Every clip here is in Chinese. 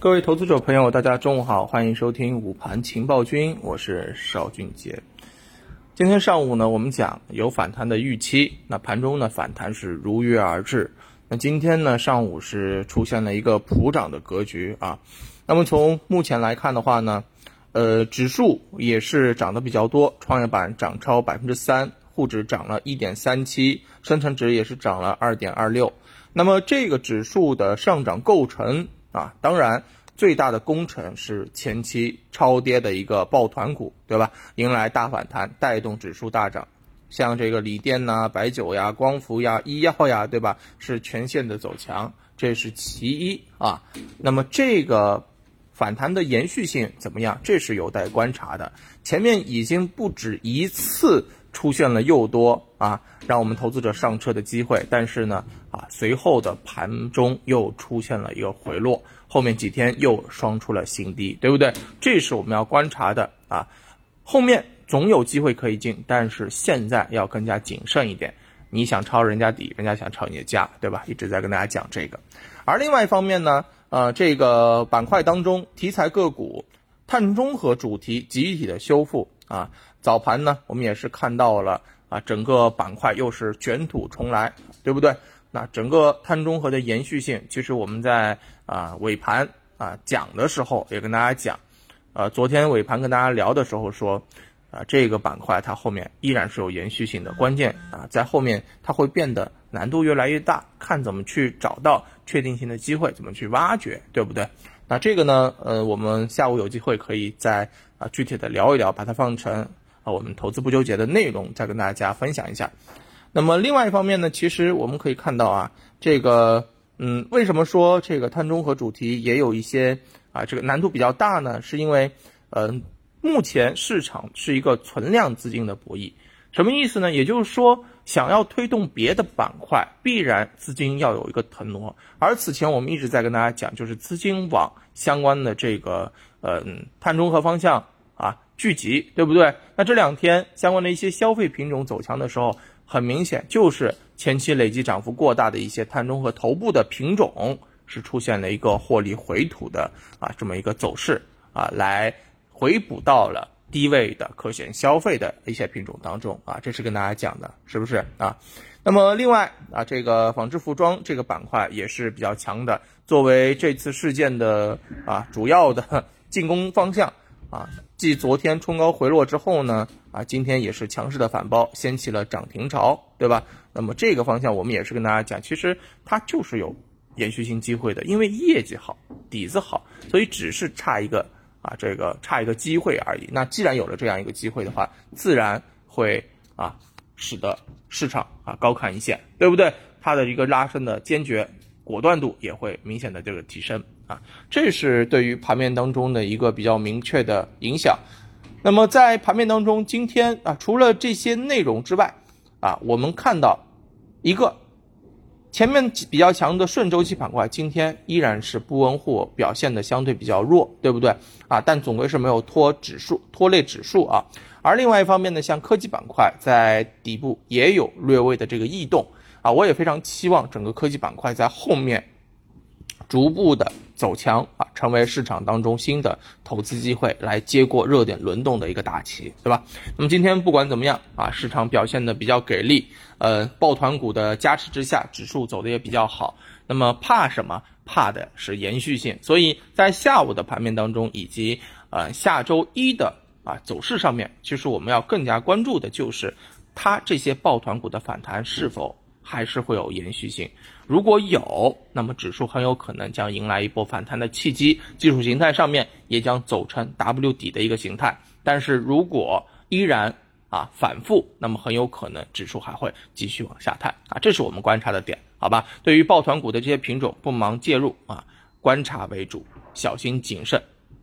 各位投资者朋友，大家中午好，欢迎收听午盘情报君，我是邵俊杰。今天上午呢，我们讲有反弹的预期，那盘中呢反弹是如约而至。那今天呢上午是出现了一个普涨的格局啊。那么从目前来看的话呢，呃，指数也是涨得比较多，创业板涨超百分之三，沪指涨了一点三七，深成指也是涨了二点二六。那么这个指数的上涨构成。啊，当然，最大的功臣是前期超跌的一个抱团股，对吧？迎来大反弹，带动指数大涨，像这个锂电呐、白酒呀、光伏呀、医药呀，对吧？是全线的走强，这是其一啊。那么这个反弹的延续性怎么样？这是有待观察的。前面已经不止一次。出现了又多啊，让我们投资者上车的机会，但是呢，啊，随后的盘中又出现了一个回落，后面几天又双出了新低，对不对？这是我们要观察的啊。后面总有机会可以进，但是现在要更加谨慎一点。你想抄人家底，人家想抄你的家，对吧？一直在跟大家讲这个。而另外一方面呢，呃，这个板块当中题材个股，碳中和主题集体的修复。啊，早盘呢，我们也是看到了啊，整个板块又是卷土重来，对不对？那整个碳中和的延续性，其实我们在啊尾盘啊讲的时候也跟大家讲，呃，昨天尾盘跟大家聊的时候说，啊这个板块它后面依然是有延续性的，关键啊在后面它会变得难度越来越大，看怎么去找到确定性的机会，怎么去挖掘，对不对？那这个呢，呃，我们下午有机会可以再。啊，具体的聊一聊，把它放成啊，我们投资不纠结的内容，再跟大家分享一下。那么另外一方面呢，其实我们可以看到啊，这个嗯，为什么说这个碳中和主题也有一些啊，这个难度比较大呢？是因为嗯，目前市场是一个存量资金的博弈，什么意思呢？也就是说，想要推动别的板块，必然资金要有一个腾挪。而此前我们一直在跟大家讲，就是资金往相关的这个。嗯，碳中和方向啊聚集，对不对？那这两天相关的一些消费品种走强的时候，很明显就是前期累计涨幅过大的一些碳中和头部的品种是出现了一个获利回吐的啊这么一个走势啊，来回补到了低位的可选消费的一些品种当中啊，这是跟大家讲的，是不是啊？那么另外啊，这个纺织服装这个板块也是比较强的，作为这次事件的啊主要的。进攻方向啊，继昨天冲高回落之后呢，啊，今天也是强势的反包，掀起了涨停潮，对吧？那么这个方向我们也是跟大家讲，其实它就是有延续性机会的，因为业绩好，底子好，所以只是差一个啊，这个差一个机会而已。那既然有了这样一个机会的话，自然会啊，使得市场啊高看一线，对不对？它的一个拉升的坚决。果断度也会明显的这个提升啊，这是对于盘面当中的一个比较明确的影响。那么在盘面当中，今天啊，除了这些内容之外，啊，我们看到一个前面比较强的顺周期板块，今天依然是不温户表现的相对比较弱，对不对啊？但总归是没有拖指数拖累指数啊。而另外一方面呢，像科技板块在底部也有略微的这个异动。啊，我也非常期望整个科技板块在后面逐步的走强啊，成为市场当中新的投资机会，来接过热点轮动的一个大旗，对吧？那么今天不管怎么样啊，市场表现的比较给力，呃，抱团股的加持之下，指数走的也比较好。那么怕什么？怕的是延续性。所以在下午的盘面当中，以及呃下周一的啊走势上面，其实我们要更加关注的就是它这些抱团股的反弹是否。还是会有延续性，如果有，那么指数很有可能将迎来一波反弹的契机，技术形态上面也将走成 W 底的一个形态。但是如果依然啊反复，那么很有可能指数还会继续往下探啊，这是我们观察的点，好吧？对于抱团股的这些品种，不忙介入啊，观察为主，小心谨慎，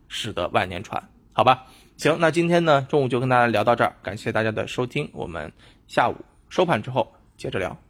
使得万年船，好吧？行，那今天呢中午就跟大家聊到这儿，感谢大家的收听，我们下午收盘之后接着聊。